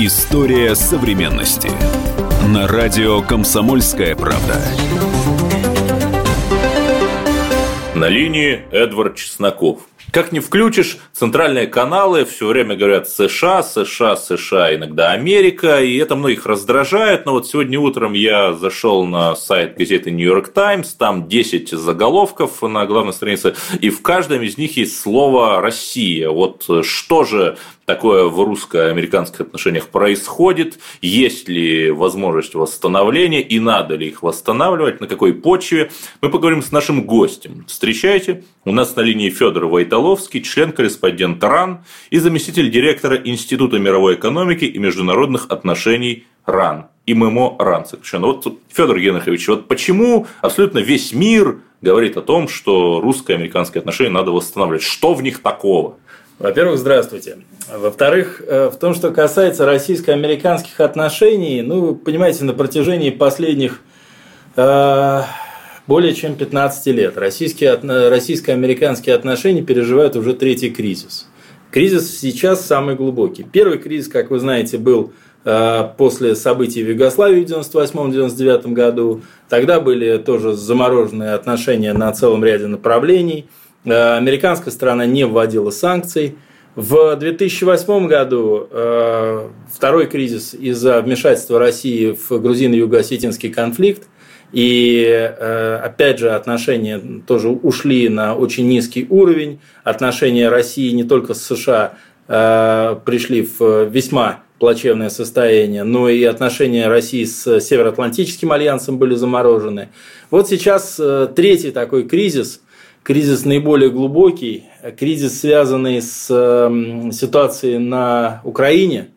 История современности. На радио «Комсомольская правда». На линии Эдвард Чесноков. Как не включишь, центральные каналы все время говорят США, США, США, иногда Америка, и это многих раздражает. Но вот сегодня утром я зашел на сайт газеты York Times, там 10 заголовков на главной странице, и в каждом из них есть слово «Россия». Вот что же такое в русско-американских отношениях происходит, есть ли возможность восстановления и надо ли их восстанавливать, на какой почве. Мы поговорим с нашим гостем. Встречайте, у нас на линии Федор Войтоловский, член-корреспондент РАН и заместитель директора Института мировой экономики и международных отношений РАН. И ММО РАН сокращенно. Вот, Федор Генрихович, вот почему абсолютно весь мир говорит о том, что русско-американские отношения надо восстанавливать? Что в них такого? Во-первых, здравствуйте. Во-вторых, э, в том, что касается российско-американских отношений, ну, понимаете, на протяжении последних э, более чем 15 лет российские, российско-американские отношения переживают уже третий кризис. Кризис сейчас самый глубокий. Первый кризис, как вы знаете, был э, после событий в Югославии в 1998-1999 году. Тогда были тоже замороженные отношения на целом ряде направлений – Э, американская сторона не вводила санкций. В 2008 году э, второй кризис из-за вмешательства России в грузино-юго-осетинский конфликт. И э, опять же отношения тоже ушли на очень низкий уровень. Отношения России не только с США пришли в весьма плачевное состояние, но и отношения России с Североатлантическим альянсом были заморожены. Вот сейчас третий такой кризис – кризис наиболее глубокий, кризис, связанный с ситуацией на Украине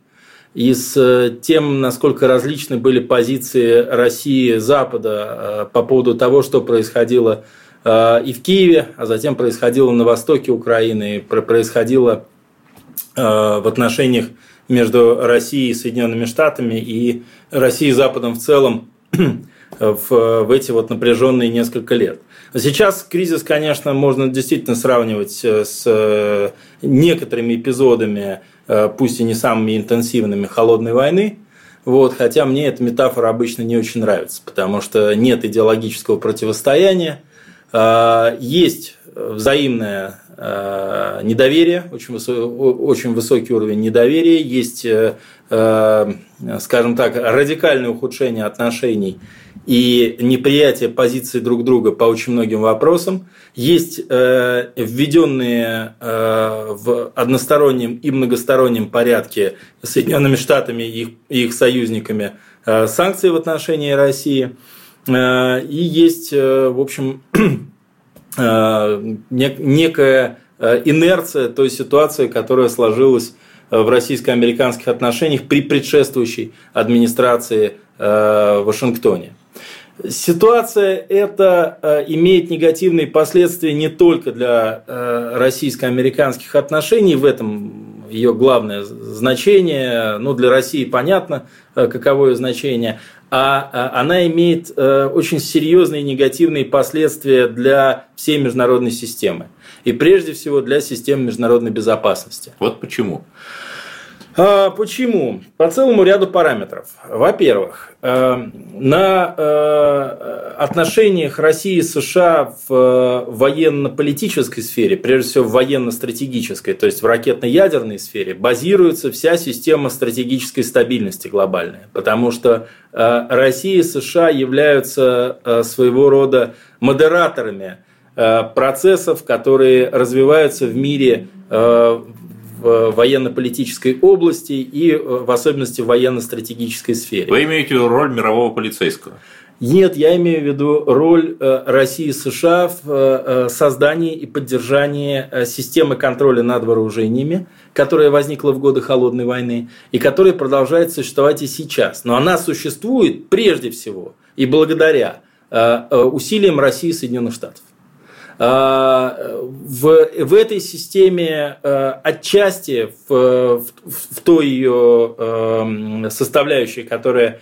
и с э, тем, насколько различны были позиции России и Запада э, по поводу того, что происходило э, и в Киеве, а затем происходило на востоке Украины, и происходило в отношениях между Россией и Соединенными Штатами и Россией и Западом в целом в, в эти вот напряженные несколько лет. Сейчас кризис, конечно, можно действительно сравнивать с некоторыми эпизодами, пусть и не самыми интенсивными, холодной войны. Вот, хотя мне эта метафора обычно не очень нравится, потому что нет идеологического противостояния, есть взаимное недоверие, очень, очень высокий уровень недоверия, есть, скажем так, радикальное ухудшение отношений и неприятие позиции друг друга по очень многим вопросам. Есть э, введенные э, в одностороннем и многостороннем порядке Соединенными Штатами и их, их союзниками э, санкции в отношении России. Э, и есть, э, в общем, э, некая э, инерция той ситуации, которая сложилась в российско-американских отношениях при предшествующей администрации э, в Вашингтоне. Ситуация эта э, имеет негативные последствия не только для э, российско-американских отношений, в этом ее главное значение, ну для России понятно, э, каково ее значение, а она имеет очень серьезные негативные последствия для всей международной системы. И прежде всего для системы международной безопасности. Вот почему. А, почему? По целому ряду параметров. Во-первых, э, на э, отношениях России и США в э, военно-политической сфере, прежде всего в военно-стратегической, то есть в ракетно-ядерной сфере, базируется вся система стратегической стабильности глобальная. Потому что Россия и США являются своего рода модераторами процессов, которые развиваются в мире в военно-политической области и э, в особенности в военно-стратегической сфере. Вы имеете роль мирового полицейского? Нет, я имею в виду роль э, России и США в э, создании и поддержании системы контроля над вооружениями, которая возникла в годы Холодной войны и которая продолжает существовать и сейчас. Но она существует прежде всего и благодаря усилиям России и Соединенных Штатов. А, в, в этой системе а, отчасти в, в, в той ее а, составляющей, которая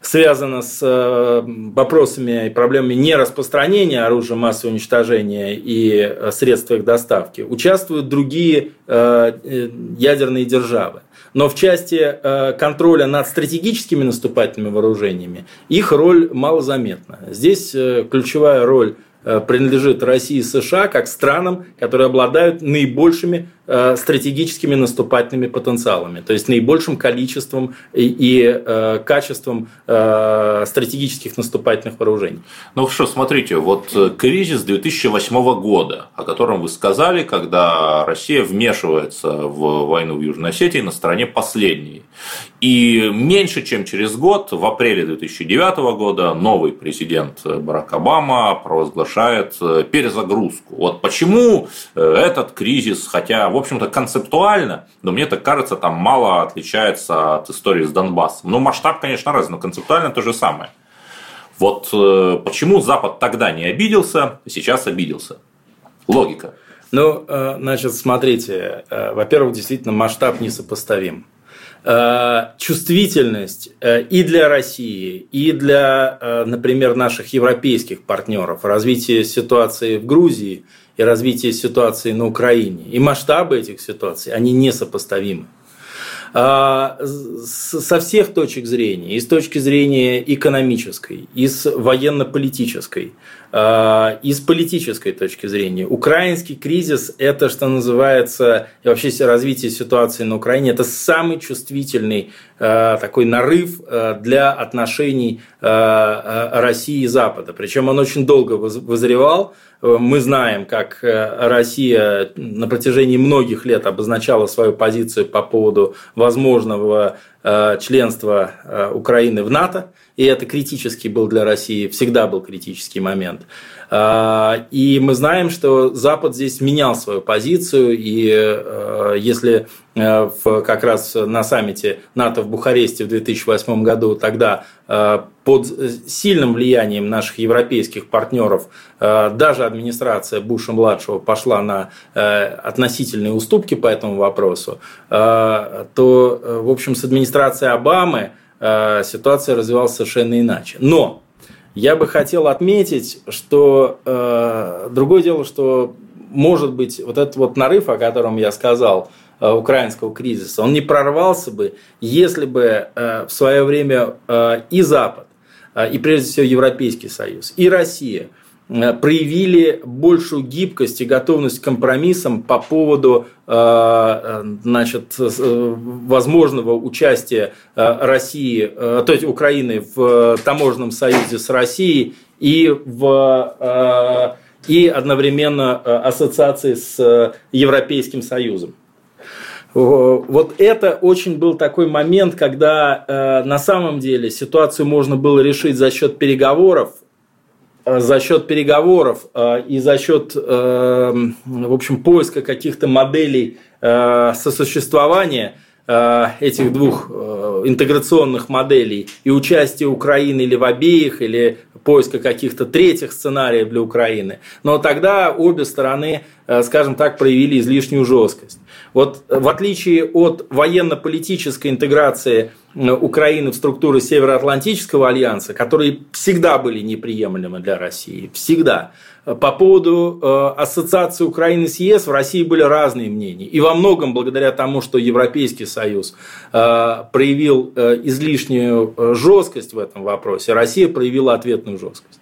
связано с э, вопросами и проблемами нераспространения оружия массового уничтожения и э, средств их доставки, участвуют другие э, ядерные державы. Но в части контроля над стратегическими наступательными вооружениями их роль малозаметна. Здесь ключевая роль принадлежит России и США как странам, которые обладают наибольшими Э, стратегическими наступательными потенциалами, то есть наибольшим количеством и, и э, качеством э, стратегических наступательных вооружений. Ну что, смотрите, вот э, кризис 2008 года, о котором вы сказали, когда Россия вмешивается в войну в Южной Осетии на стороне последней. И меньше чем через год, в апреле 2009 года, новый президент Барак Обама провозглашает э, перезагрузку. Вот почему этот кризис, хотя общем-то, концептуально, но мне так кажется, там мало отличается от истории с Донбассом. Ну, масштаб, конечно, разный, но концептуально то же самое. Вот э, почему Запад тогда не обиделся, а сейчас обиделся? Логика. Ну, э, значит, смотрите, э, во-первых, действительно масштаб несопоставим. Э, чувствительность э, и для России, и для, э, например, наших европейских партнеров, развитие ситуации в Грузии и развитие ситуации на Украине, и масштабы этих ситуаций, они несопоставимы. А, со всех точек зрения, и с точки зрения экономической, и с военно-политической, а, и с политической точки зрения. Украинский кризис – это, что называется, и вообще развитие ситуации на Украине – это самый чувствительный а, такой нарыв для отношений России и Запада. Причем он очень долго вызревал, мы знаем, как э, Россия на протяжении многих лет обозначала свою позицию по поводу возможного э, членства э, Украины в НАТО, и это критический был для России, всегда был критический момент. А, и мы знаем, что Запад здесь менял свою позицию, и э, если э, как раз на саммите НАТО в Бухаресте в 2008 году тогда э, под сильным влиянием наших европейских партнеров даже администрация Буша-младшего пошла на относительные уступки по этому вопросу, то, в общем, с администрацией Обамы ситуация развивалась совершенно иначе. Но я бы хотел отметить, что э, другое дело, что может быть вот этот вот нарыв, о котором я сказал, э, украинского кризиса, он не прорвался бы, если бы э, в свое время э, и Запад, э, и прежде всего Европейский Союз, и Россия – Э, проявили большую гибкость и готовность к компромиссам по поводу э, э, значит, возможного участия России, то есть Украины в таможенном союзе с Россией и, в, и одновременно ассоциации с Европейским Союзом. Вот это очень был такой момент, когда на самом деле ситуацию можно было решить за счет переговоров, Э, за счет переговоров э, и за счет, э, в общем, поиска каких-то моделей сосуществования этих двух интеграционных моделей и участия Украины или в обеих, или поиска каких-то третьих сценариев для Украины. Но тогда обе стороны, скажем так, проявили излишнюю жесткость. Вот в отличие от военно-политической интеграции Э, Украины в структуры Североатлантического альянса, которые всегда были неприемлемы для России, всегда. По поводу э, ассоциации Украины с ЕС в России были разные мнения. И во многом благодаря тому, что Европейский Союз э, проявил излишнюю жесткость в этом вопросе, Россия проявила ответную жесткость.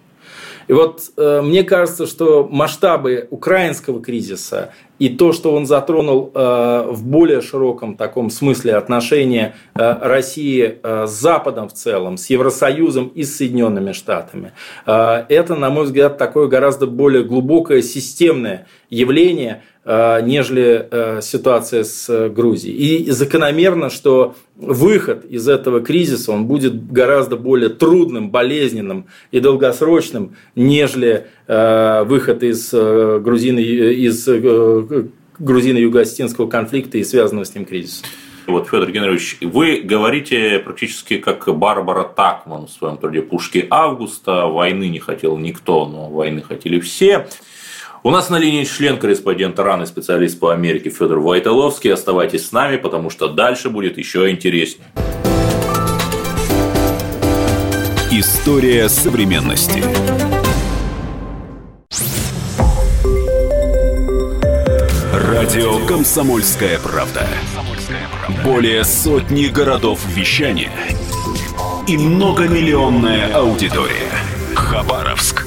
И вот э, мне кажется, что масштабы украинского кризиса и то, что он затронул э, в более широком таком смысле отношения э, России э, с Западом в целом, с Евросоюзом и с Соединенными Штатами, э, это, на мой взгляд, такое гораздо более глубокое системное явление, нежели э, ситуация с э, Грузией. И закономерно, что выход из этого кризиса он будет гораздо более трудным, болезненным и долгосрочным, нежели выход из, грузино, из грузино-юго-осетинского конфликта и связанного с ним кризиса. Вот, Федор Геннадьевич, вы говорите практически как Барбара Такман в своем труде «Пушки августа». Войны не хотел никто, но войны хотели все. У нас на линии член-корреспондента РАН и специалист по Америке Федор Войтоловский. Оставайтесь с нами, потому что дальше будет еще интереснее. История современности. Радио «Комсомольская правда». Более сотни городов вещания и многомиллионная аудитория. Хабаровск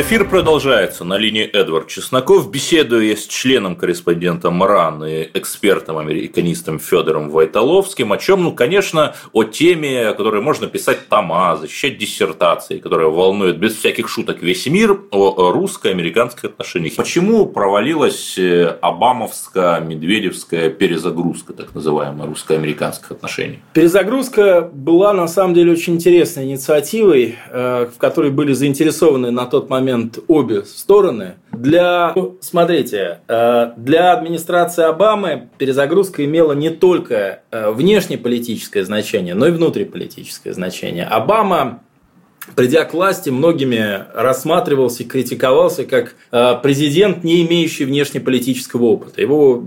Эфир продолжается. На линии Эдвард Чесноков. Беседую с членом-корреспондентом РАН и экспертом-американистом Федором Войтоловским. О чем? Ну, конечно, о теме, о которой можно писать тома, защищать диссертации, которая волнует без всяких шуток весь мир, о русско-американских отношениях. Почему провалилась э, обамовско-медведевская перезагрузка, так называемая, русско-американских отношений? Перезагрузка была, на самом деле, очень интересной инициативой, э, в которой были заинтересованы на тот момент момент обе стороны. Для, ну, смотрите, э, для администрации Обамы перезагрузка имела не только э, внешнеполитическое значение, но и внутриполитическое значение. Обама придя к власти, многими рассматривался и критиковался как э, президент, не имеющий внешнеполитического опыта. Его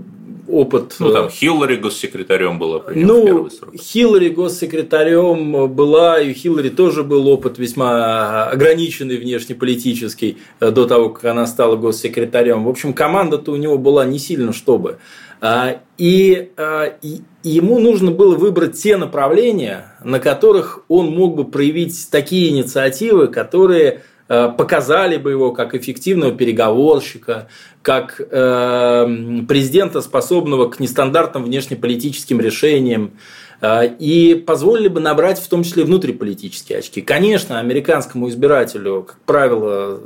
опыт... Ну, там Хиллари госсекретарем была Ну, Хиллари госсекретарем была, и у Хиллари тоже был опыт весьма ограниченный внешнеполитический э, до того, как она стала госсекретарем. В общем, команда-то у него была не сильно чтобы. А, и, и ему нужно было выбрать те направления, на которых он мог бы проявить такие инициативы, которые Э, показали бы его как эффективного переговорщика, как э, президента, способного к нестандартным внешнеполитическим решениям, э, и позволили бы набрать в том числе внутриполитические очки. Конечно, американскому избирателю, как правило,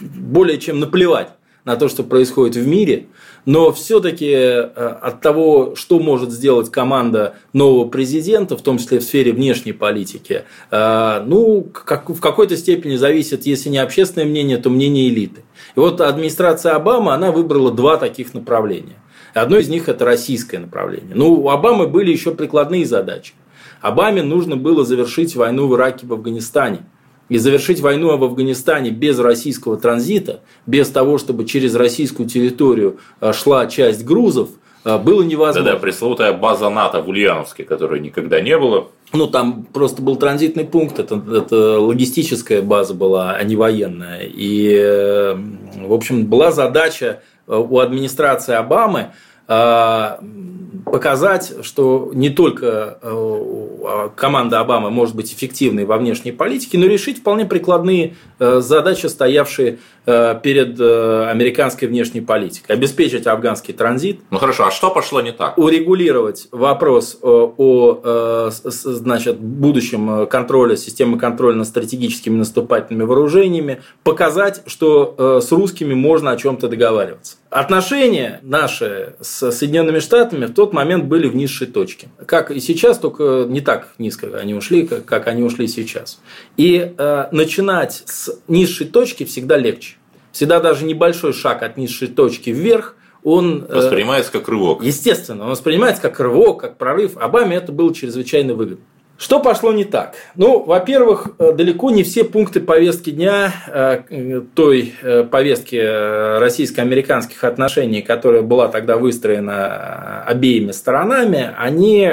более чем наплевать на то, что происходит в мире, но все-таки э, от того, что может сделать команда нового президента, в том числе в сфере внешней политики, э, ну, как, в какой-то степени зависит, если не общественное мнение, то мнение элиты. И вот администрация Обамы, она выбрала два таких направления. Одно из них – это российское направление. Ну, у Обамы были еще прикладные задачи. Обаме нужно было завершить войну в Ираке, в Афганистане – и завершить войну в Афганистане без российского транзита, без того, чтобы через российскую территорию а, шла часть грузов, а, было невозможно. Да-да, пресловутая база НАТО в Ульяновске, которой никогда не было. Ну, там просто был транзитный пункт, это, это логистическая база была, а не военная. И, э, в общем, была задача э, у администрации Обамы показать, что не только э, а, команда Обамы может быть эффективной во внешней политике, но решить вполне прикладные э, задачи, стоявшие э, перед американской внешней политикой. Обеспечить афганский транзит. Ну хорошо, а что пошло не так? Урегулировать вопрос о значит, будущем контроля, системы контроля над стратегическими наступательными вооружениями, показать, что с русскими можно о чем-то договариваться. Отношения наши с Соединенными Штатами в тот момент были в низшей точке. Как и сейчас, только не так низко они ушли, как, они ушли сейчас. И э, начинать с низшей точки всегда легче. Всегда даже небольшой шаг от низшей точки вверх он э, воспринимается как рывок. Естественно, он воспринимается как рывок, как прорыв. Обаме это было чрезвычайно выгодно. Что пошло не так? Ну, во-первых, э, далеко не все пункты повестки дня э, той э, повестки российско-американских отношений, которая была тогда выстроена обеими сторонами, они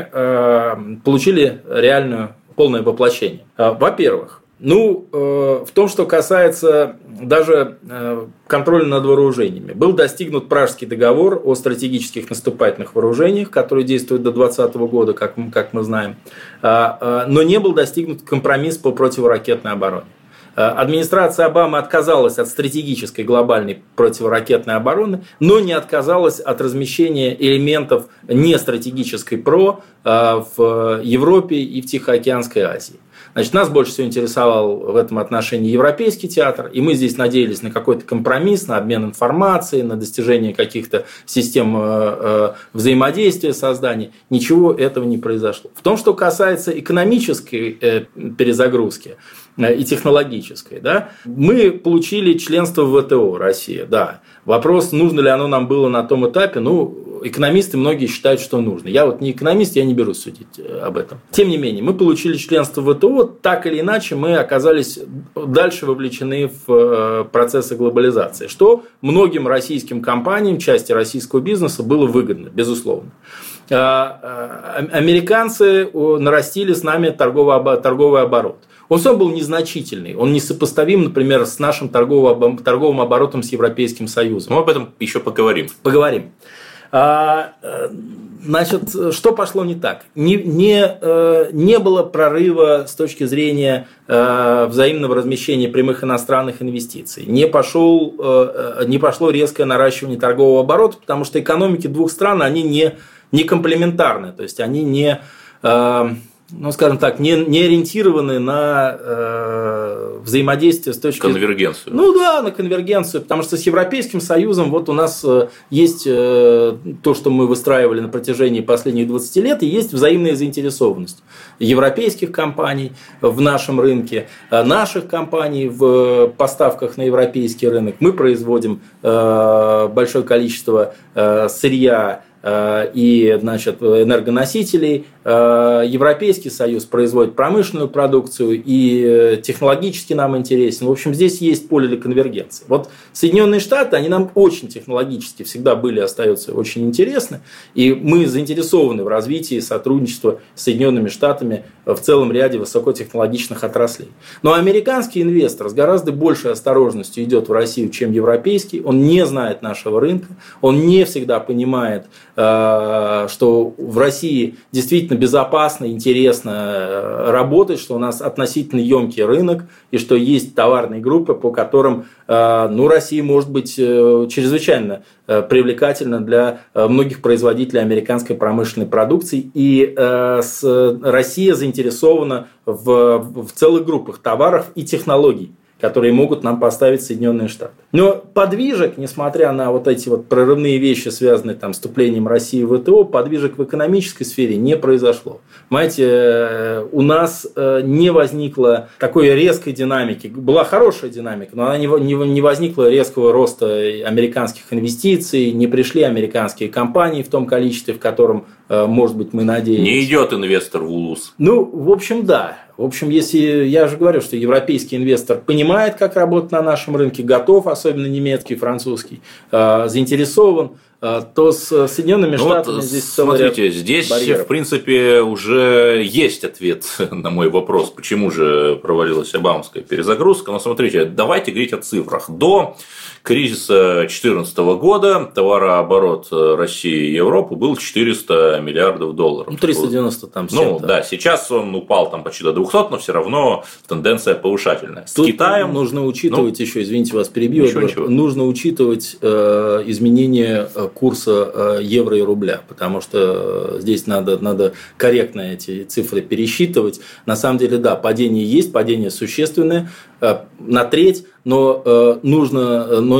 получили реальную полное воплощение. Во-первых, ну, э, в том, что касается даже э, контроля над вооружениями. Был достигнут Пражский договор о стратегических наступательных вооружениях, который действует до 2020 года, как, как мы знаем. Э, но не был достигнут компромисс по противоракетной обороне. Администрация Обамы отказалась от стратегической глобальной противоракетной обороны, но не отказалась от размещения элементов нестратегической ПРО в Европе и в Тихоокеанской Азии. Значит, нас больше всего интересовал в этом отношении европейский театр, и мы здесь надеялись на какой-то компромисс, на обмен информацией, на достижение каких-то систем э, э, взаимодействия, создания. Ничего этого не произошло. В том, что касается экономической э, перезагрузки, и технологической. Да? Мы получили членство в ВТО Россия, да. Вопрос, нужно ли оно нам было на том этапе, ну, экономисты многие считают, что нужно. Я вот не экономист, я не берусь судить э, об этом. Тем не менее, мы получили членство в ВТО, так или иначе мы оказались дальше вовлечены в э, процессы глобализации, что многим российским компаниям, части российского бизнеса было выгодно, безусловно. А, а, американцы нарастили с нами торговый, торговый оборот. Он сам был незначительный, он не сопоставим, например, с нашим торговым, торговым оборотом с Европейским Союзом. Мы об этом еще поговорим. Поговорим. А, э, значит, что пошло не так? Не, не, э, не было прорыва с точки зрения э, взаимного размещения прямых иностранных инвестиций. Не, пошел, не пошло резкое наращивание торгового оборота, потому что экономики двух стран, они не, не комплементарны, то есть они не ну, скажем так, не, не ориентированы на э, взаимодействие с точки Конвергенцию. Ну да, на конвергенцию, потому что с Европейским Союзом вот у нас э, есть э, то, что мы выстраивали на протяжении последних 20 лет, и есть взаимная заинтересованность европейских компаний в нашем рынке, э, наших компаний в поставках на европейский рынок. Мы производим э, большое количество э, сырья, Э, и значит, энергоносителей. Э, Европейский Союз производит промышленную продукцию и технологически нам интересен. В общем, здесь есть поле для конвергенции. Вот Соединенные Штаты, они нам очень технологически всегда были остаются очень интересны. И мы заинтересованы в развитии сотрудничества с Соединенными Штатами в целом ряде высокотехнологичных отраслей. Но американский инвестор с гораздо большей осторожностью идет в Россию, чем европейский. Он не знает нашего рынка, он не всегда понимает, Э, что в России действительно безопасно, интересно э, работать, что у нас относительно емкий рынок и что есть товарные группы, по которым э, ну, Россия может быть чрезвычайно привлекательна для многих производителей американской промышленной продукции. И Россия заинтересована в, в целых группах товаров и технологий которые могут нам поставить Соединенные Штаты. Но подвижек, несмотря на вот эти вот прорывные вещи, связанные там, с вступлением России в ВТО, подвижек в экономической сфере не произошло. Понимаете, э, у нас э, не возникло такой резкой динамики. Была хорошая динамика, но она не, не возникла резкого роста американских инвестиций, не пришли американские компании в том количестве, в котором, э, может быть, мы надеемся. Не идет инвестор в УЛУС. Ну, в общем, да. В общем, если я же говорю, что европейский инвестор понимает, как работать на нашем рынке, готов, особенно немецкий, французский, э, заинтересован, э, то с Соединенными ну Штатами вот, здесь Смотрите, здесь, барьеров. в принципе, уже есть ответ на мой вопрос, почему же провалилась обамовская перезагрузка. Но смотрите, давайте говорить о цифрах. До кризиса 2014 года товарооборот России и Европы был 400 миллиардов долларов. Ну, 390 там. Ну, да, сейчас он упал там почти до 200, но все равно тенденция повышательная. С Тут Китаем нужно учитывать ну, еще, извините, вас перебью, ничего, ничего. нужно учитывать э, изменение э, курса э, евро и рубля, потому что здесь надо, надо корректно эти цифры пересчитывать. На самом деле, да, падение есть, падение существенное, Э, на треть, но э, нужно, э, но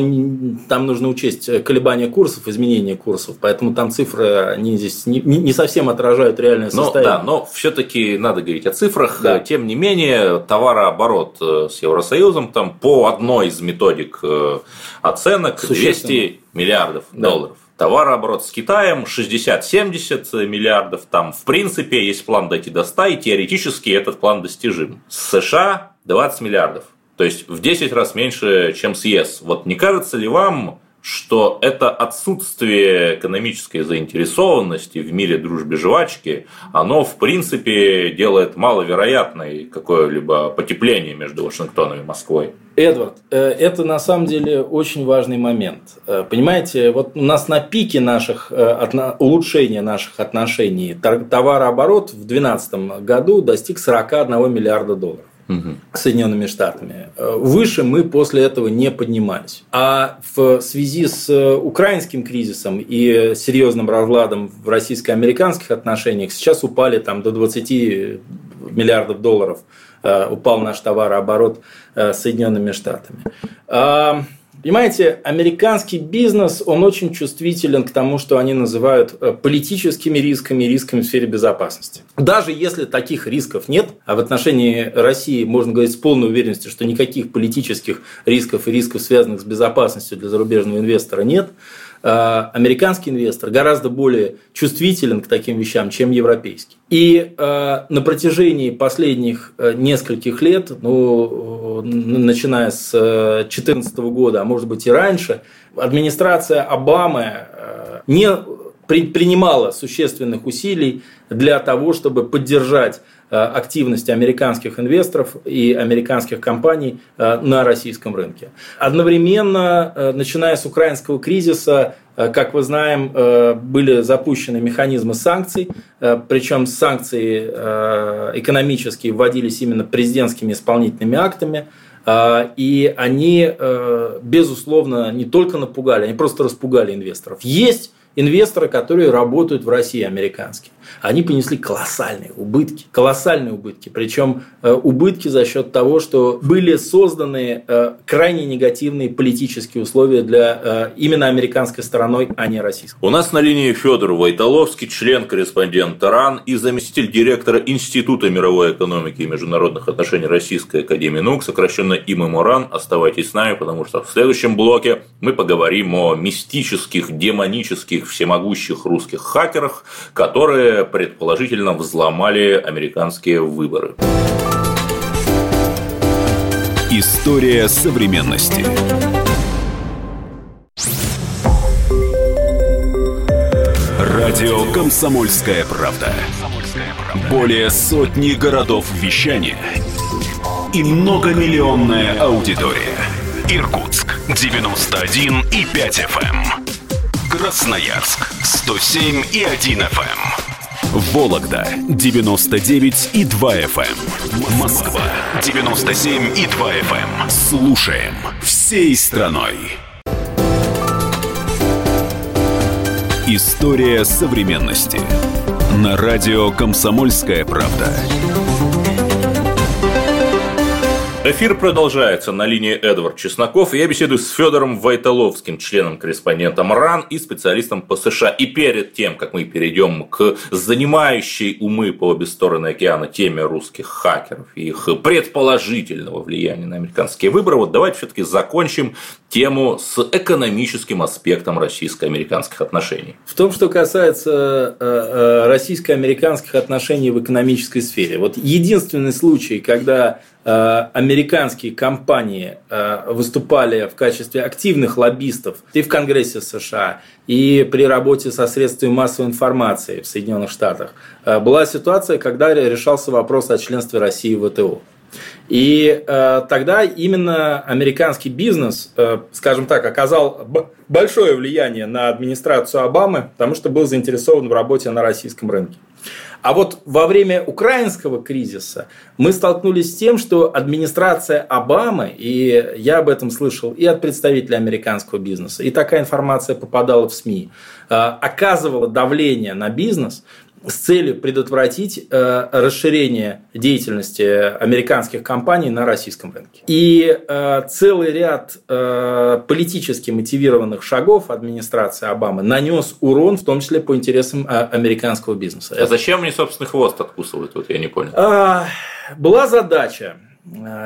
там нужно учесть колебания курсов, изменения курсов, поэтому там цифры они здесь не, не совсем отражают реальное состояние. Но, да, но все-таки надо говорить о цифрах. Да. Тем не менее, товарооборот с Евросоюзом там по одной из методик оценок 200 миллиардов да. долларов товарооборот с Китаем 60-70 миллиардов. Там, в принципе, есть план дойти до 100, и теоретически этот план достижим. С США 20 миллиардов. То есть в 10 раз меньше, чем с ЕС. Вот не кажется ли вам, что это отсутствие экономической заинтересованности в мире дружбы жвачки, оно в принципе делает маловероятной какое-либо потепление между Вашингтоном и Москвой. Эдвард, э, это на самом деле очень важный момент. Э, понимаете, вот у нас на пике наших э, улучшения наших отношений товарооборот в 2012 году достиг 41 миллиарда долларов угу. Соединенными Штатами. Э, выше мы после этого не поднимались. А в связи с э, украинским кризисом и серьезным разладом в российско-американских отношениях сейчас упали там до 20 миллиардов долларов упал наш товарооборот Соединенными Штатами. Понимаете, американский бизнес, он очень чувствителен к тому, что они называют э, политическими рисками рисками в сфере безопасности. Даже если таких рисков нет, а в отношении России можно говорить с полной уверенностью, что никаких политических рисков и рисков, связанных с безопасностью для зарубежного инвестора нет, американский инвестор гораздо более чувствителен к таким вещам, чем европейский. И э, на протяжении последних э, нескольких лет, ну, начиная с 2014 года, а может быть и раньше, администрация Обамы не принимала существенных усилий для того, чтобы поддержать активность американских инвесторов и американских компаний на российском рынке. Одновременно, начиная с украинского кризиса, как вы знаем, были запущены механизмы санкций, причем санкции экономические вводились именно президентскими исполнительными актами, и они, безусловно, не только напугали, они просто распугали инвесторов. Есть инвесторы, которые работают в России, американские, они понесли колоссальные убытки. Колоссальные убытки. Причем э, убытки за счет того, что были созданы э, крайне негативные политические условия для э, именно американской стороной, а не российской. У нас на линии Федор Войтоловский, член-корреспондент РАН и заместитель директора Института мировой экономики и международных отношений Российской Академии Наук, сокращенно ИММОРАН. Оставайтесь с нами, потому что в следующем блоке мы поговорим о мистических, демонических всемогущих русских хакерах, которые предположительно взломали американские выборы. История современности. Радио «Комсомольская правда». Более сотни городов вещания и многомиллионная аудитория. Иркутск 91 и 5 FM. Красноярск 107 и 1 FM. Вологда 99 и 2 FM. Эм. Москва 97 и 2 FM. Эм. Слушаем всей страной. История современности. На радио «Комсомольская правда». Эфир продолжается на линии Эдвард Чесноков. Я беседую с Федором Вайтоловским, членом-корреспондентом РАН и специалистом по США. И перед тем, как мы перейдем к занимающей умы по обе стороны океана теме русских хакеров и их предположительного влияния на американские выборы, вот давайте все-таки закончим тему с экономическим аспектом российско-американских отношений. В том, что касается э, э, российско-американских отношений в экономической сфере, вот единственный случай, когда американские компании э, выступали в качестве активных лоббистов и в Конгрессе США, и при работе со средствами массовой информации в Соединенных Штатах, э, была ситуация, когда решался вопрос о членстве России в ВТО. И э, тогда именно американский бизнес, э, скажем так, оказал большое влияние на администрацию Обамы, потому что был заинтересован в работе на российском рынке. А вот во время украинского кризиса мы столкнулись с тем, что администрация Обамы, и я об этом слышал и от представителей американского бизнеса, и такая информация попадала в СМИ, э, оказывала давление на бизнес с целью предотвратить э, расширение деятельности американских компаний на российском рынке. И э, целый ряд э, политически мотивированных шагов администрации Обамы нанес урон, в том числе по интересам э, американского бизнеса. А зачем они, собственно, хвост откусывают? Вот я не понял. А, была задача Э,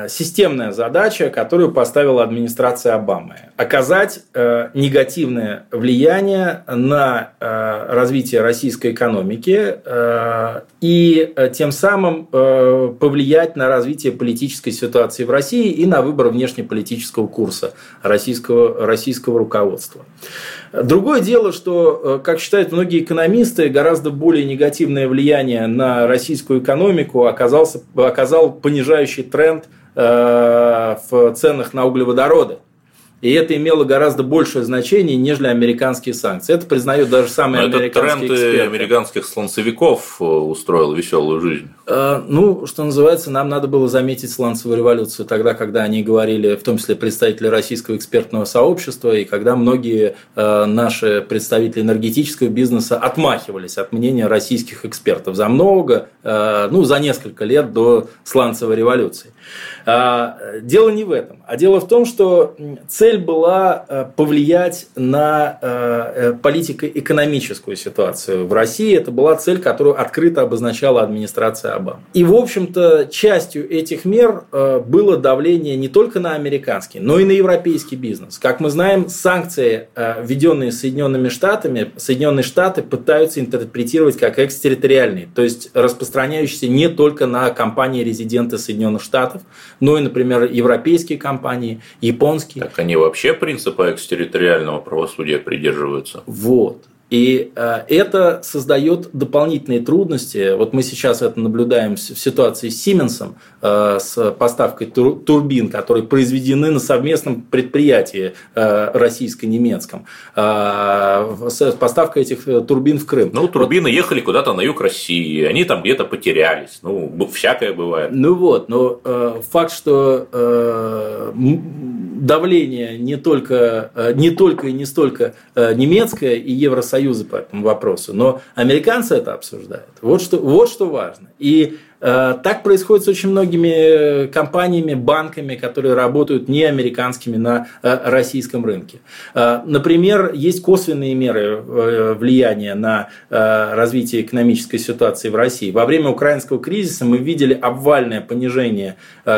системная задача, которую поставила администрация Обамы. Оказать э, негативное влияние на э, развитие российской экономики э, и э, тем самым э, повлиять на развитие политической ситуации в России и на выбор внешнеполитического курса российского, российского руководства. Другое дело, что, э, как считают многие экономисты, гораздо более негативное влияние на российскую экономику оказался, оказал понижающий тренд э, в ценах на углеводороды. И это имело гораздо большее значение, нежели американские санкции. Это признают даже самые Но американские этот тренд американских слонцевиков э, устроил веселую жизнь. Э, ну, что называется, нам надо было заметить сланцевую революцию тогда, когда они говорили, в том числе представители российского экспертного сообщества, и когда многие э, наши представители энергетического бизнеса отмахивались от мнения российских экспертов за много, э, ну, за несколько лет до сланцевой революции. Дело не в этом, а дело в том, что цель была повлиять на политико-экономическую ситуацию в России. Это была цель, которую открыто обозначала администрация Обамы. И, в общем-то, частью этих мер э, было давление не только на американский, но и на европейский бизнес. Как мы знаем, санкции, э, введенные Соединенными Штатами, Соединенные Штаты пытаются интерпретировать как экстерриториальные, то есть распространяющиеся не только на компании-резиденты Соединенных Штатов, но и, например, европейские компании, японские. Так они вообще принципа экстерриториального правосудия придерживаются? Вот. И э, это создает дополнительные трудности. Вот мы сейчас это наблюдаем в ситуации с Сименсом, э, с поставкой турбин, которые произведены на совместном предприятии э, российско-немецком, с поставкой этих турбин в Крым. Ну, турбины вот. ехали куда-то на юг России, они там где-то потерялись. Ну, всякое бывает. Ну вот, но факт, что давление не только, не только и не столько немецкое и Евросоюз, Союза по этому вопросу, но американцы это обсуждают. Вот что, вот что важно. И так происходит с очень многими компаниями, банками, которые работают не американскими на э, российском рынке. Э, например, есть косвенные меры влияния на развитие экономической ситуации в России. Во время украинского кризиса мы видели обвальное понижение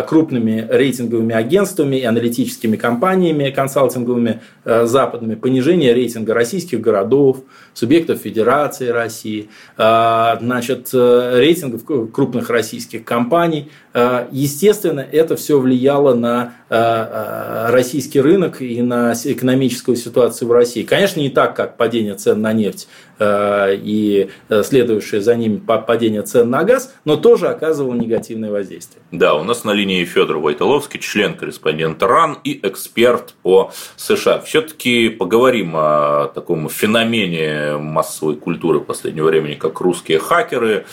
крупными рейтинговыми агентствами и аналитическими компаниями консалтинговыми западными, понижение рейтинга российских городов, субъектов Федерации России, значит, рейтингов крупных российских компаний. Э, естественно, это все влияло на э, э, российский рынок и на экономическую ситуацию в России. Конечно, не так, как падение цен на нефть и следующее за ним падение цен на газ, но тоже оказывало негативное воздействие. Да, у нас на линии Федор Войтоловский, член-корреспондент РАН и эксперт по США. Все-таки поговорим о таком феномене массовой культуры последнего времени, как русские хакеры.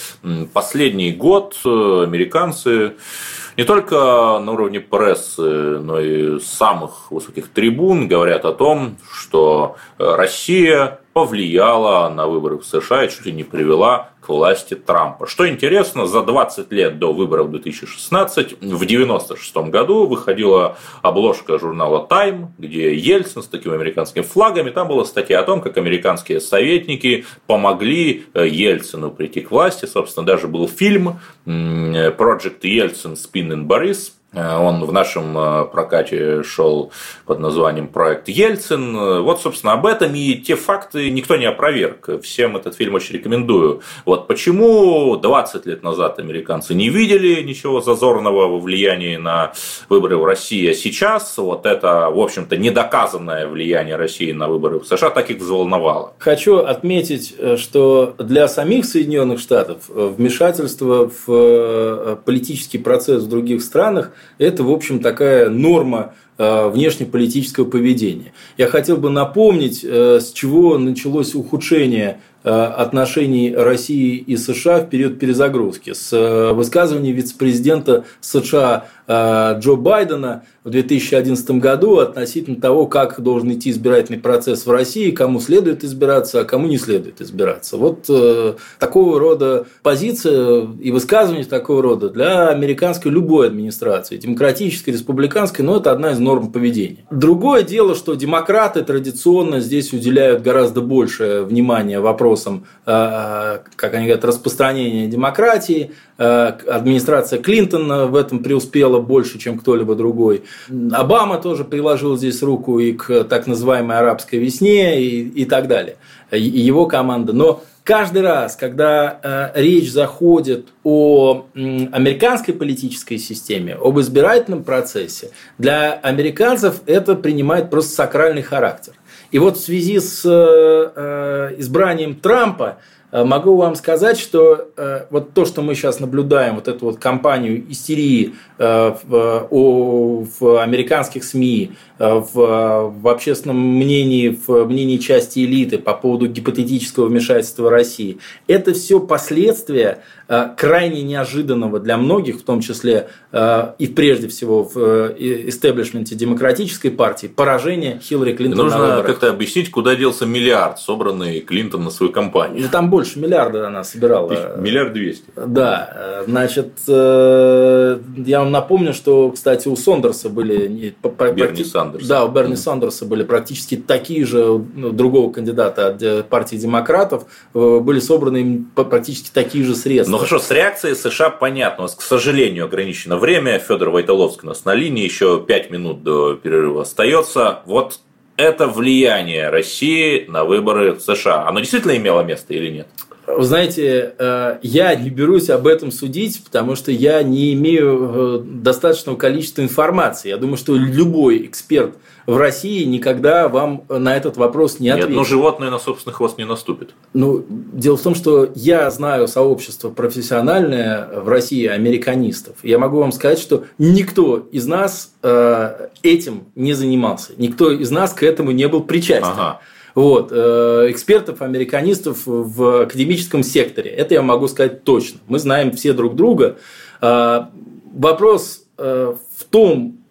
Последний год американцы не только на уровне прессы, но и самых высоких трибун говорят о том, что Россия повлияла на выборы в США и чуть ли не привела к власти Трампа. Что интересно, за 20 лет до выборов 2016, в 96 году выходила обложка журнала Time, где Ельцин с такими американскими флагами, там была статья о том, как американские советники помогли э, Ельцину прийти к власти. Собственно, даже был фильм Project Ельцин Борис, Э, он в нашем э, прокате шел под названием «Проект Ельцин». Вот, собственно, об этом и те факты никто не опроверг. Всем этот фильм очень рекомендую. Вот почему 20 лет назад американцы не видели ничего зазорного во влиянии на выборы в России, а сейчас вот это, в общем-то, недоказанное влияние России на выборы в США так их взволновало. Хочу отметить, э, что для самих Соединенных Штатов вмешательство в политический процесс в других странах – это, в общем, такая норма внешнеполитического поведения. Я хотел бы напомнить, э, с чего началось ухудшение э, отношений России и США в период перезагрузки. С высказывания вице-президента США Джо Байдена в 2011 году относительно того, как должен идти избирательный процесс в России, кому следует избираться, а кому не следует избираться. Вот э, такого рода позиция и высказывание такого рода для американской любой администрации, демократической, республиканской, но это одна из норм поведения. Другое дело, что демократы традиционно здесь уделяют гораздо больше внимания вопросам, э, как они говорят, распространения демократии. Э, администрация Клинтона в этом преуспела больше, чем кто-либо другой. Обама тоже приложил здесь руку и к так называемой арабской весне и, и так далее, его команда. Но каждый раз, когда э, речь заходит о э, американской политической системе, об избирательном процессе, для американцев это принимает просто сакральный характер. И вот в связи с э, избранием Трампа Э, могу вам сказать, что э, вот то, что мы сейчас наблюдаем, вот эту вот кампанию истерии э, в, американских СМИ, э, в, общественном мнении, в мнении части элиты по поводу гипотетического вмешательства России, это все последствия Э, крайне неожиданного для многих, в том числе э, и прежде всего в истеблишменте демократической партии, поражение Хиллари Клинтон Нужно как-то объяснить, куда делся миллиард, собранный Клинтон на свою кампанию. Там больше миллиарда она собирала. Миллиард двести. Да, э, значит, я вам напомню, что, кстати, у Сондерса были... Берни Сандерса. Да, у Берни Сандерса были практически такие же, ну, другого кандидата от партии демократов, были собраны практически такие же средства. Ну хорошо, с реакцией США понятно. У нас, к сожалению, ограничено время. Федор Войтоловский у нас на линии. Еще пять минут до перерыва остается. Вот это влияние России на выборы в США. Оно действительно имело место или нет? Вы знаете, э, я не берусь об этом судить, потому что я не имею э, достаточного количества информации. Я думаю, что любой эксперт в России никогда вам на этот вопрос не ответит. Нет, но животное на собственный хвост не наступит. Ну, дело в том, что я знаю сообщество профессиональное в России американистов. Я могу вам сказать, что никто из нас э, этим не занимался. Никто из нас к этому не был причастен. Ага. Вот, э, экспертов, американистов в академическом секторе. Это я могу сказать точно. Мы знаем все друг друга. Э, вопрос в том,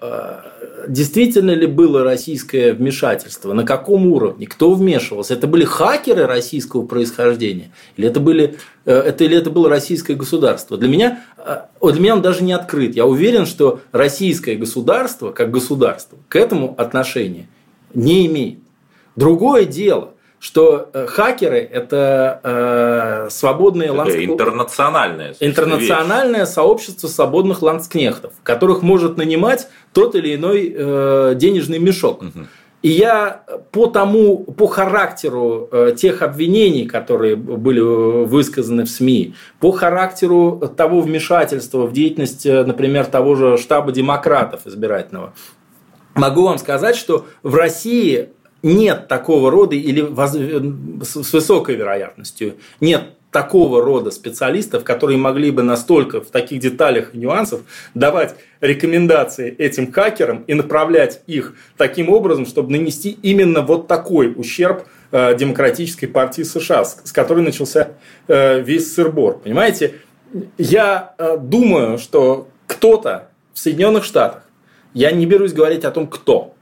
действительно ли было российское вмешательство, на каком уровне, кто вмешивался. Это были хакеры российского происхождения, или это, были, э, это, или это было российское государство. Для меня, э, для меня он даже не открыт. Я уверен, что российское государство, как государство, к этому отношения не имеет. Другое дело, что э, хакеры это э, свободные это ландск... интернациональное интернациональное вещь. сообщество свободных ландскнехтов, которых может нанимать тот или иной э, денежный мешок. Угу. И я по тому, по характеру э, тех обвинений, которые были высказаны в СМИ, по характеру того вмешательства в деятельность, э, например, того же штаба демократов избирательного, могу вам сказать, что в России нет такого рода или с высокой вероятностью нет такого рода специалистов, которые могли бы настолько в таких деталях и нюансах давать рекомендации этим хакерам и направлять их таким образом, чтобы нанести именно вот такой ущерб э, демократической партии США, с которой начался э, весь сырбор. Понимаете, я э, думаю, что кто-то в Соединенных Штатах, я не берусь говорить о том, кто,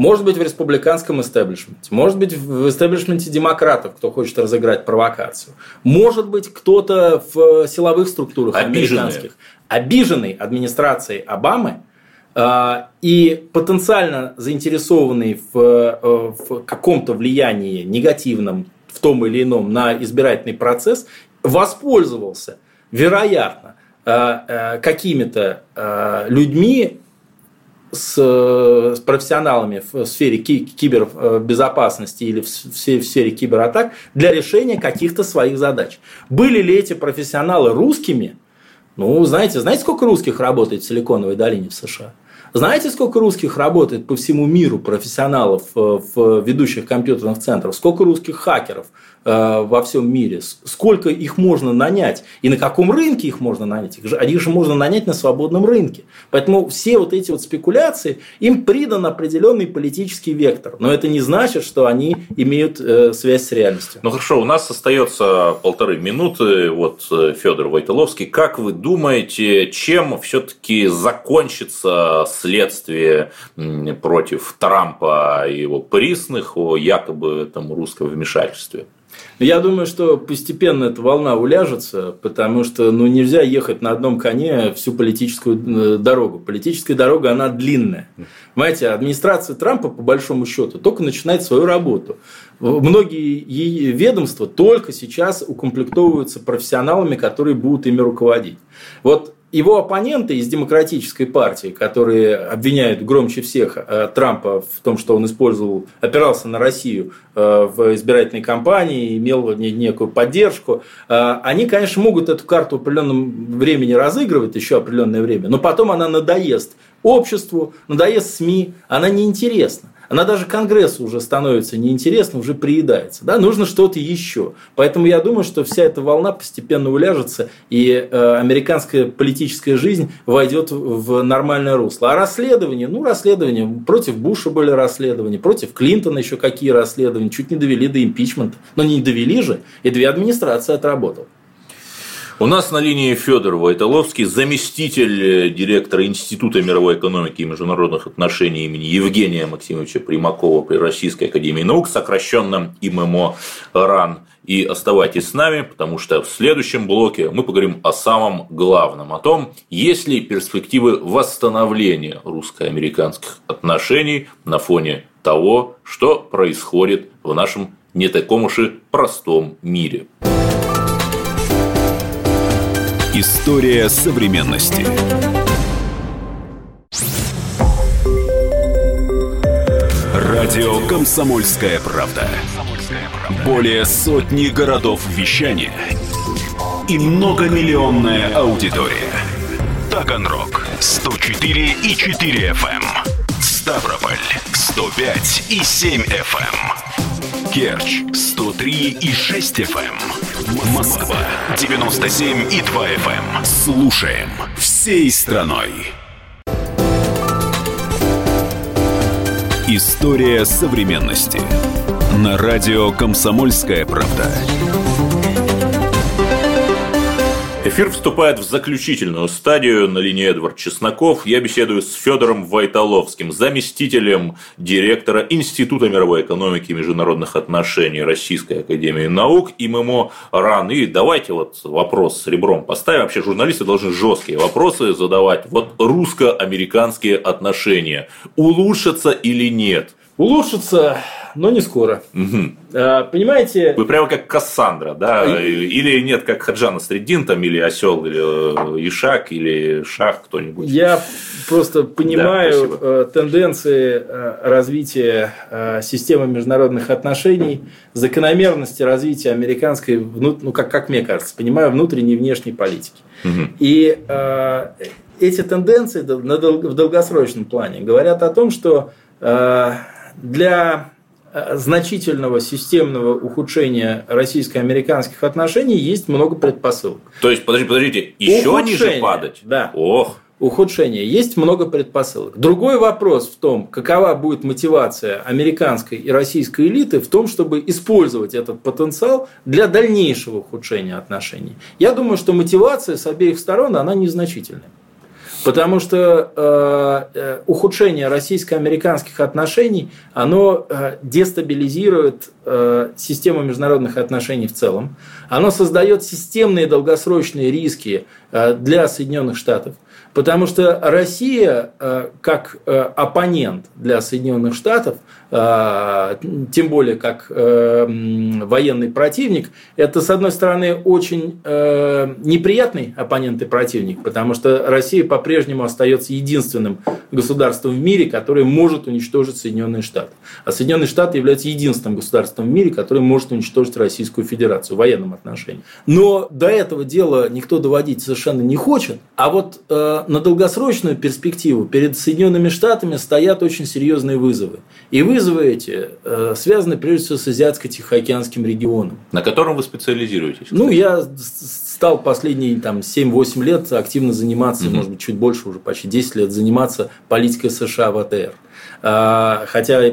может быть, в республиканском истеблишменте, может быть, в истеблишменте демократов, кто хочет разыграть провокацию, может быть, кто-то в силовых структурах Обиженные. американских, обиженный администрацией Обамы э, и потенциально заинтересованный в, э, в каком-то влиянии негативном в том или ином на избирательный процесс, воспользовался, вероятно, э, какими-то людьми, с, с профессионалами в сфере кибербезопасности или в сфере кибератак для решения каких-то своих задач. Были ли эти профессионалы русскими? Ну, знаете, знаете, сколько русских работает в Силиконовой долине в США? Знаете, сколько русских работает по всему миру профессионалов э, в ведущих компьютерных центрах? Сколько русских хакеров э, во всем мире? Сколько их можно нанять? И на каком рынке их можно нанять? Их же, их же можно нанять на свободном рынке. Поэтому все вот эти вот спекуляции, им придан определенный политический вектор. Но это не значит, что они имеют э, связь с реальностью. Ну хорошо, у нас остается полторы минуты. Вот Федор Войтоловский. Как вы думаете, чем все-таки закончится следствие против Трампа и его присных о якобы там, русском вмешательстве? Я думаю, что постепенно эта волна уляжется, потому что ну, нельзя ехать на одном коне всю политическую э, дорогу. Политическая дорога, она длинная. Понимаете, администрация Трампа, по большому счету, только начинает свою работу. Многие ведомства только сейчас укомплектовываются профессионалами, которые будут ими руководить. Вот его оппоненты из демократической партии, которые обвиняют громче всех э, Трампа в том, что он использовал, опирался на Россию э, в избирательной кампании, имел некую поддержку, э, они, конечно, могут эту карту в определенном времени разыгрывать, еще определенное время, но потом она надоест обществу, надоест СМИ, она неинтересна. Она даже Конгрессу уже становится неинтересна, уже приедается. Да? Нужно что-то еще. Поэтому я думаю, что вся эта волна постепенно уляжется, и э, американская политическая жизнь войдет в нормальное русло. А расследование, ну, расследование, против Буша были расследования, против Клинтона еще какие расследования, чуть не довели до импичмента. Но не довели же, и две администрации отработал. У нас на линии Федор Войтоловский, заместитель э, директора Института мировой экономики и международных отношений имени Евгения Максимовича Примакова при Российской Академии Наук, сокращенно ИММО РАН. И оставайтесь с нами, потому что в следующем блоке мы поговорим о самом главном, о том, есть ли перспективы восстановления русско-американских отношений на фоне того, что происходит в нашем не таком уж и простом мире. История современности. Радио Комсомольская правда". Более сотни городов вещания и многомиллионная аудитория. Таганрог 104 и 4 FM. Эм. Ставрополь 105 и 7 FM. Эм. Керчь 103 и 6 FM. Москва 97 и 2 FM. Эм. Слушаем всей страной. История современности. На радио Комсомольская правда. Эфир вступает в заключительную стадию. На линии Эдвард Чесноков. Я беседую с Федором Войтоловским, заместителем директора Института мировой экономики и международных отношений Российской Академии Наук ИММО РАН. И давайте вот вопрос с ребром поставим. Вообще журналисты должны жесткие вопросы задавать. Вот русско-американские отношения улучшатся или нет? Улучшатся но не скоро. Угу. А, понимаете? Вы прямо как Кассандра, да? Или нет, как Хаджана Средин, там, или Осел, или э, Ишак, или Шах кто-нибудь. Я просто понимаю да, э, тенденции развития системы международных отношений, закономерности развития американской, ну, как, как мне кажется, понимаю, внутренней и внешней политики. Угу. И эти тенденции в долгосрочном плане говорят о том, что для Э, значительного системного ухудшения российско-американских отношений есть много предпосылок. То есть, подождите, подождите, еще Ухудшение, ниже падать? Да. Ох. Ухудшение. Есть много предпосылок. Другой вопрос в том, какова будет мотивация американской и российской элиты в том, чтобы использовать этот потенциал для дальнейшего ухудшения отношений. Я думаю, что мотивация с обеих сторон, она незначительная. Потому что э, э, ухудшение российско-американских отношений, оно э, дестабилизирует э, систему международных отношений в целом. Оно создает системные долгосрочные риски э, для Соединенных Штатов. Потому что Россия, э, как э, оппонент для Соединенных Штатов, тем более как военный противник, это, с одной стороны, очень неприятный оппонент и противник, потому что Россия по-прежнему остается единственным государством в мире, которое может уничтожить Соединенные Штаты. А Соединенные Штаты являются единственным государством в мире, которое может уничтожить Российскую Федерацию в военном отношении. Но до этого дела никто доводить совершенно не хочет. А вот на долгосрочную перспективу перед Соединенными Штатами стоят очень серьезные вызовы. И вызовы эти э, связаны прежде всего с Азиатско-Тихоокеанским регионом. На котором вы специализируетесь? Ну, я стал последние там, 7-8 лет активно заниматься, угу. может быть, чуть больше, уже почти 10 лет заниматься политикой США в АТР. А, хотя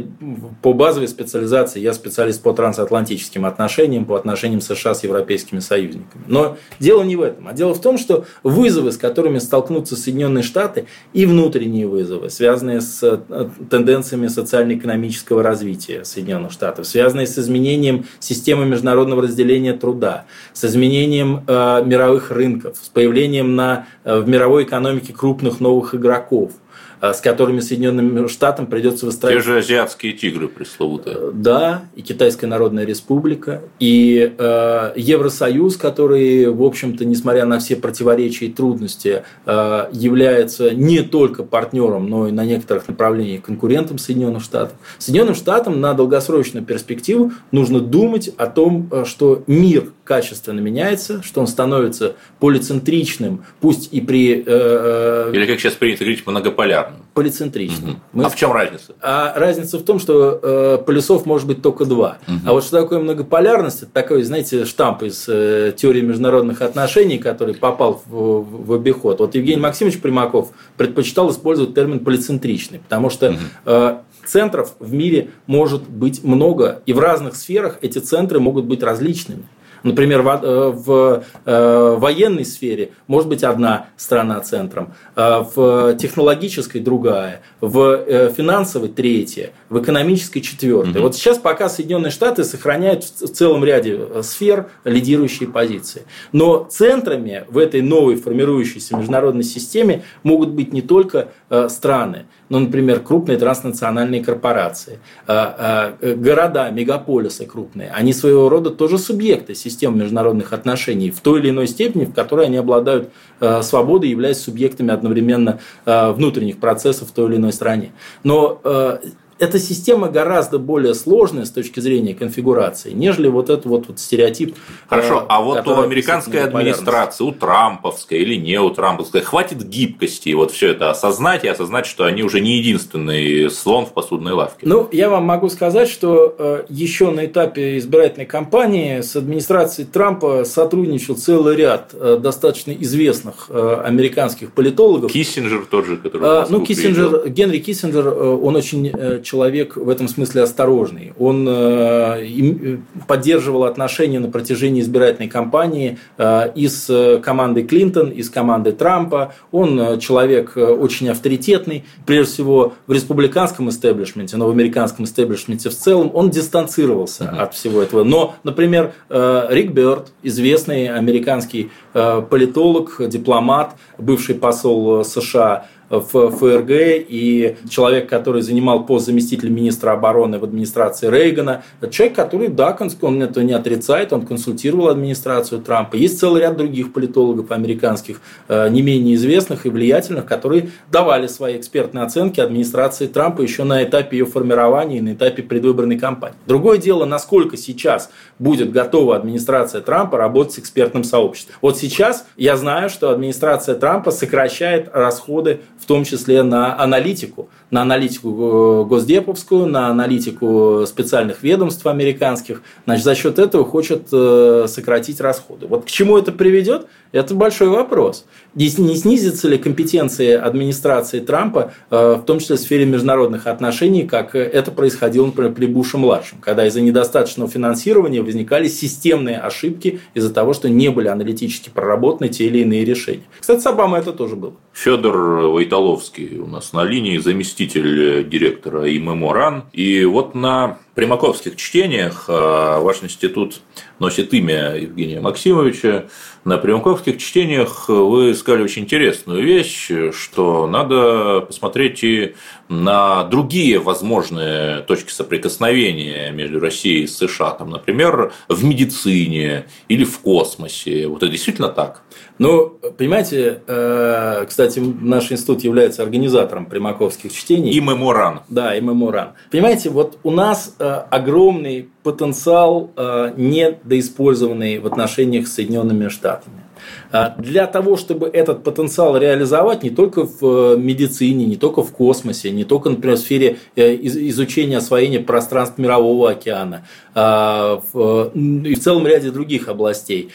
по базовой специализации я специалист по трансатлантическим отношениям, по отношениям США с европейскими союзниками. Но дело не в этом, а дело в том, что вызовы, с которыми столкнутся Соединенные Штаты, и внутренние вызовы, связанные с э, тенденциями социально-экономического развития Соединенных Штатов, связанные с изменением системы международного разделения труда, с изменением э, мировых рынков, с появлением на, э, в мировой экономике крупных новых игроков – с которыми Соединенным Штатам придется выстраивать. Те же азиатские тигры пресловутые. Э, да, и Китайская Народная Республика, и э, Евросоюз, который, в общем-то, несмотря на все противоречия и трудности, э, является не только партнером, но и на некоторых направлениях конкурентом Соединенных Штатов. Соединенным Штатам на долгосрочную перспективу нужно думать о том, э, что мир качественно меняется, что он становится полицентричным, пусть и при... Э, Или, как сейчас принято говорить, многополярным. Полицентричным. Угу. Мы... А в чем разница? А разница в том, что э, полюсов может быть только два. Угу. А вот что такое многополярность, это такой, знаете, штамп из э, теории международных отношений, который попал в, в, в обиход. Вот Евгений Максимович Примаков предпочитал использовать термин полицентричный, потому что угу. э, центров в мире может быть много, и в разных сферах эти центры могут быть различными. Например, в, э, в э, военной сфере может быть одна страна центром, э, в технологической другая, в финансовой третья, в экономической четвертая. Угу. Вот сейчас пока Соединенные Штаты сохраняют в целом ряде сфер лидирующие позиции. Но центрами в этой новой формирующейся международной системе могут быть не только страны, но, например, крупные транснациональные корпорации, города, мегаполисы крупные. Они своего рода тоже субъекты систем международных отношений в той или иной степени, в которой они обладают э, свободой, являясь субъектами одновременно э, внутренних процессов в той или иной стране. Но э, эта система гораздо более сложная с точки зрения конфигурации, нежели вот этот вот, вот стереотип. Хорошо, а вот у американской администрации, у Трамповской или не у Трамповской, хватит гибкости вот все это осознать и осознать, что они уже не единственный слон в посудной лавке? Ну, я вам могу сказать, что э, еще на этапе избирательной кампании с администрацией Трампа сотрудничал целый ряд э, достаточно известных э, американских политологов. Киссинджер тот же, который Ну, Киссинджер, приезжал. Генри Киссинджер, он очень человек в этом смысле осторожный. Он э, э, поддерживал отношения на протяжении избирательной кампании э, и с командой Клинтон, и с командой Трампа. Он человек очень авторитетный, прежде всего в республиканском истеблишменте, но в американском истеблишменте в целом. Он дистанцировался uh-huh. от всего этого. Но, например, Рик Бёрд, известный американский политолог, дипломат, бывший посол США, в ФРГ и человек, который занимал пост заместителя министра обороны в администрации Рейгана. Человек, который, да, он это не отрицает, он консультировал администрацию Трампа. Есть целый ряд других политологов американских, э, не менее известных и влиятельных, которые давали свои экспертные оценки администрации Трампа еще на этапе ее формирования и на этапе предвыборной кампании. Другое дело, насколько сейчас будет готова администрация Трампа работать с экспертным сообществом. Вот сейчас я знаю, что администрация Трампа сокращает расходы в том числе на аналитику, на аналитику э, госдеповскую, на аналитику специальных ведомств американских. Значит, за счет этого хочет э, сократить расходы. Вот к чему это приведет, это большой вопрос. Не снизится ли компетенции администрации Трампа, э, в том числе в сфере международных отношений, как это происходило, например, при Буше-младшем, когда из-за недостаточного финансирования возникали системные ошибки из-за того, что не были аналитически проработаны те или иные решения. Кстати, с Обамой это тоже было. Федор Войтоловский у нас на линии, заместитель директора ИММО РАН. И вот на примаковских чтениях а, ваш институт носит имя Евгения Максимовича. На примаковских чтениях вы сказали очень интересную вещь, что надо посмотреть и на другие возможные точки соприкосновения между Россией и США, там, например, в медицине или в космосе. Вот это действительно так? Ну, понимаете, э, кстати, наш институт является организатором примаковских чтений. И меморан. Да, и меморан. Понимаете, вот у нас э, огромный потенциал э, недоиспользованный в отношениях с Соединенными Штатами. А для того, чтобы этот потенциал реализовать не только в э, медицине, не только в космосе, не только, например, в сфере э, изучения освоения пространств Мирового океана, и в целом ряде других областей,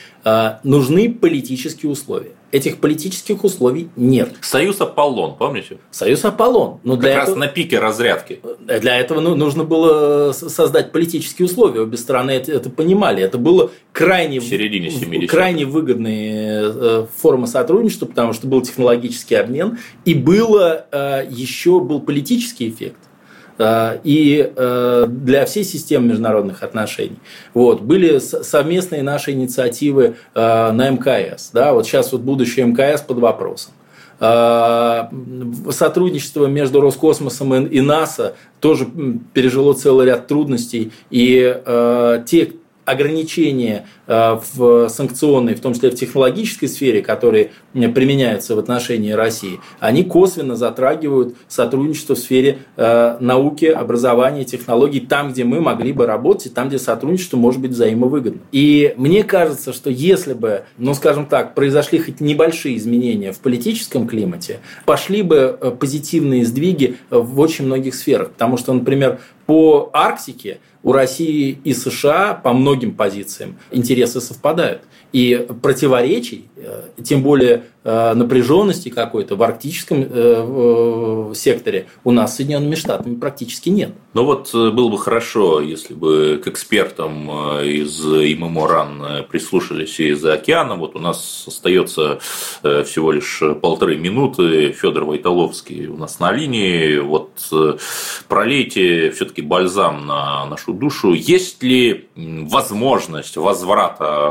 нужны политические условия. Этих политических условий нет. Союз Аполлон, помните? Союз Аполлон. Но как раз этого, на пике разрядки. Для этого ну, нужно было создать политические условия. Обе стороны это, это понимали. Это было крайне, в середине 70 крайне выгодные э, форма сотрудничества, потому что был технологический обмен и было э, еще был политический эффект. Э, и э, для всей системы международных отношений. Вот. Были совместные наши инициативы э, на МКС. Да? Вот сейчас вот будущее мкс под вопросом сотрудничество между Роскосмосом и НАСА тоже пережило целый ряд трудностей. И те ограничения в санкционной, в том числе в технологической сфере, которые применяются в отношении России, они косвенно затрагивают сотрудничество в сфере э, науки, образования, технологий, там, где мы могли бы работать, там, где сотрудничество может быть взаимовыгодно. И мне кажется, что если бы, ну, скажем так, произошли хоть небольшие изменения в политическом климате, пошли бы э, позитивные сдвиги в очень многих сферах. Потому что, например, по Арктике у России и США по многим позициям интересы совпадают. И противоречий, э, тем более э, напряженности какой-то в арктическом э, секторе у нас с Соединенными Штатами практически нет. Ну вот было бы хорошо, если бы к экспертам из ИММО прислушались и за океаном. Вот у нас остается всего лишь полторы минуты. Федор Войтоловский у нас на линии. Вот пролейте все-таки бальзам на нашу душу. Есть ли возможность возврата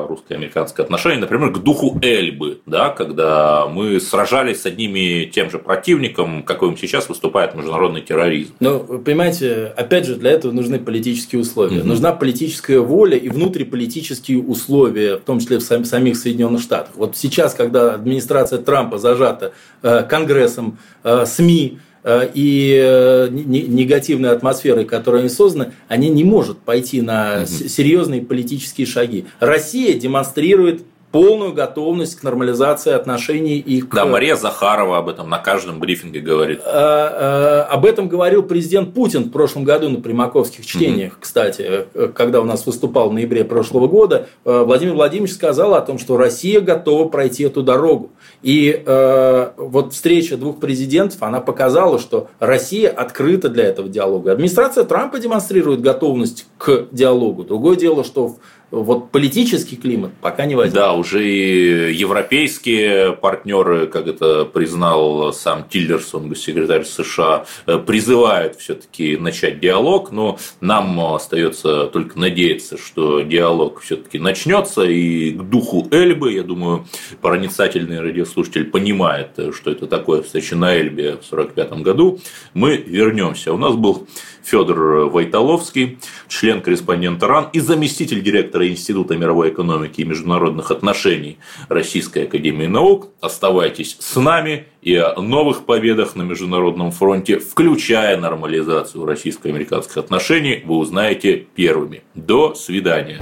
русско-американских отношений, например, к духу Эльбы, да, когда мы сражались с одним и тем же противником, какой сейчас выступает международный терроризм. Ну, понимаете, опять же, для этого нужны политические условия. Угу. Нужна политическая воля и внутриполитические условия, в том числе в самих Соединенных Штатах. Вот сейчас, когда администрация Трампа зажата э, Конгрессом, э, СМИ, и негативной атмосферой, которая они созданы, они не может пойти на серьезные политические шаги. Россия демонстрирует полную готовность к нормализации отношений и к... Да, Мария Захарова об этом на каждом брифинге говорит. А, а, об этом говорил президент Путин в прошлом году на примаковских чтениях, угу. кстати, когда у нас выступал в ноябре прошлого года. Э, Владимир Владимирович сказал о том, что Россия готова пройти эту дорогу. И э, вот встреча двух президентов, она показала, что Россия открыта для этого диалога. Администрация Трампа демонстрирует готовность к диалогу. Другое дело, что вот политический климат пока не возник. Да, уже и европейские партнеры, как это признал сам Тиллерсон, госсекретарь США, э, призывают все-таки начать диалог, но нам остается только надеяться, что диалог все-таки начнется, и к духу Эльбы, я думаю, проницательный радиослушатель понимает, что это такое встреча на Эльбе в 1945 году, мы вернемся. У нас был Федор Войтоловский, член-корреспондент РАН и заместитель директора Института мировой экономики и международных отношений Российской Академии Наук. Оставайтесь с нами и о новых победах на международном фронте, включая нормализацию российско-американских отношений, вы узнаете первыми. До свидания.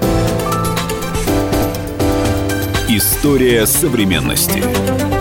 История современности.